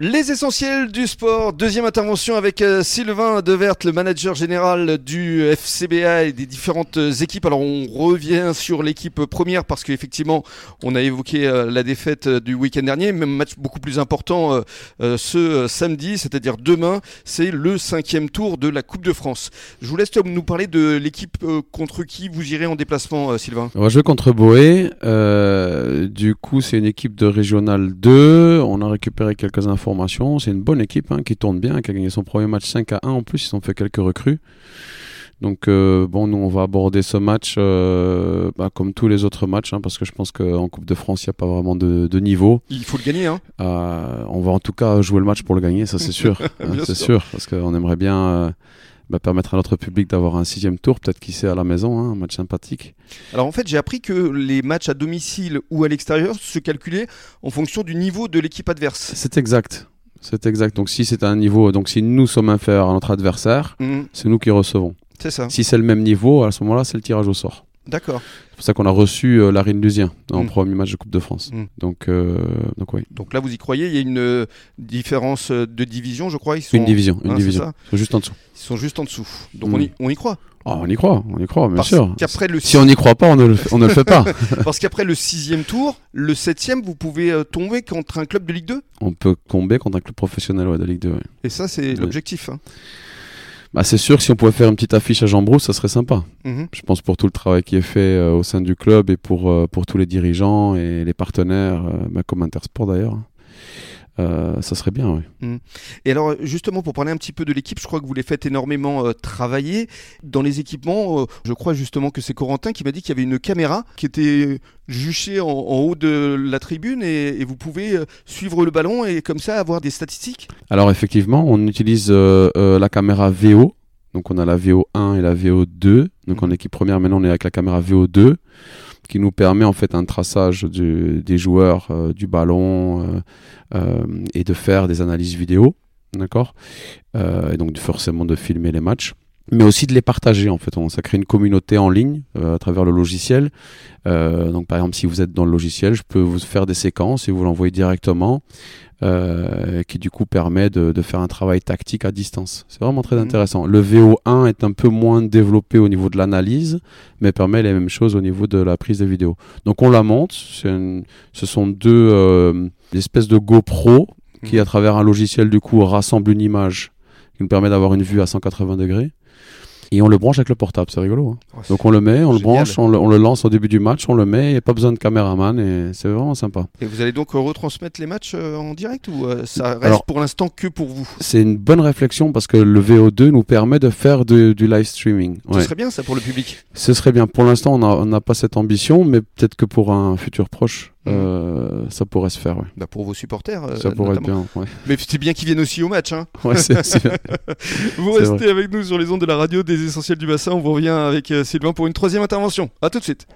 Les essentiels du sport, deuxième intervention avec euh, Sylvain Devert, le manager général du FCBA et des différentes équipes. Alors on revient sur l'équipe première parce qu'effectivement on a évoqué euh, la défaite euh, du week-end dernier, même match beaucoup plus important ce samedi, c'est-à-dire demain, c'est le cinquième tour de la Coupe de France. Je vous laisse nous parler de l'équipe contre qui vous irez en déplacement, Sylvain. On va jouer contre Boé. du coup c'est une équipe de régional 2. On a récupéré quelques informations c'est une bonne équipe hein, qui tourne bien, qui a gagné son premier match 5 à 1 en plus. Ils ont fait quelques recrues. Donc euh, bon, nous on va aborder ce match euh, bah, comme tous les autres matchs, hein, parce que je pense qu'en Coupe de France il n'y a pas vraiment de, niveau. Il faut le gagner. Hein. Euh, on va en tout cas jouer le match pour le gagner, ça c'est sûr, c'est sûr, parce qu'on aimerait bien bah, permettre à notre public d'avoir un sixième tour, peut-être qui sait à la maison, un match sympathique. Alors en fait j'ai appris que les matchs à domicile ou à l'extérieur se calculaient en fonction du niveau de l'équipe adverse. C'est exact. C'est exact. Donc si c'est un niveau, donc si nous sommes inférieurs à notre adversaire, mhm. c'est nous qui recevons. C'est ça. Si c'est le même niveau, à ce moment-là, c'est le tirage au sort. D'accord. C'est pour ça qu'on a reçu euh, Larine Lusien en mhm. premier match de Coupe de France. Mhm. Donc, euh, donc oui. Donc là, vous y croyez Il y a une euh, différence de division, je crois. Ils sont... Une division, une hein, division. Ils sont juste en dessous. Ils sont juste en dessous. Donc on y, on y croit. Ah, on y croit, on y croit, bien sûr. Le si on n'y croit pas, on ne le, on ne le fait pas. Parce qu'après le sixième tour, le septième, vous pouvez euh, tomber contre un club de Ligue 2 On peut tomber contre un club professionnel de Ligue 2. Et ça, c'est l'objectif. Hein. Bah, c'est sûr que si on pouvait faire une petite affiche à Jean Brousse, ça serait sympa. Mhm. Je pense pour tout le travail qui est fait euh, au sein du club et pour, euh, pour tous les dirigeants et les partenaires, bah, comme Intersport d'ailleurs. Euh, ça serait bien, oui. Mmh. Et alors, justement, pour parler un petit peu de l'équipe, je crois que vous les faites énormément euh, travailler. Dans les équipements, euh, je crois justement que c'est Corentin qui m'a dit qu'il y avait une caméra qui était juchée en, haut de la tribune et, vous pouvez suivre le ballon et comme ça avoir des statistiques Alors, effectivement, on utilise la caméra VO. Donc, on a la VO1 et la VO2. Donc, mmh. en équipe première, maintenant, on est avec la caméra VO2 qui nous permet en fait un traçage des joueurs, euh, du ballon euh, euh, et de faire des analyses vidéo, d'accord? Et donc forcément de filmer les matchs mais aussi de les partager en fait. On, ça crée une communauté en ligne à travers le logiciel. donc par exemple, si vous êtes dans le logiciel, je peux vous faire des séquences et vous l'envoyer directement. Euh, qui du coup permet de, de, faire un travail tactique à distance. C'est vraiment très mhm. intéressant. Le VO1 est un peu moins développé au niveau de l'analyse, mais permet les mêmes choses au niveau de la prise de vidéo. Donc on la monte, ce sont deux euh, espèces de GoPro qui, mhm. à travers un logiciel du coup, rassemblent une image qui nous permet d'avoir une vue à 180 degrés et on le branche avec le portable, c'est rigolo. Hein. Oh, Donc on le met, on le branche, on le, lance au début du match, on le met, il n'y a pas besoin de caméraman et c'est vraiment sympa. Et vous allez donc retransmettre les matchs euh, en direct ou euh, ça reste pour l'instant que pour vous? C'est une bonne réflexion parce que le VO2 nous permet de faire du live streaming. Ce serait bien ça pour le public Ce serait bien. Pour l'instant, on n'a pas cette ambition, mais peut-être que pour un futur proche, euh, ça pourrait se faire. Ouais. Bah pour vos supporters. Euh, ça pourrait être bien. Ouais. Mais c'est bien qu'ils viennent aussi au match. Hein. Ouais, vous restez avec nous sur les ondes de la radio des Essentiels du Bassin. On vous revient avec euh, Sylvain pour une troisième intervention. A tout de suite.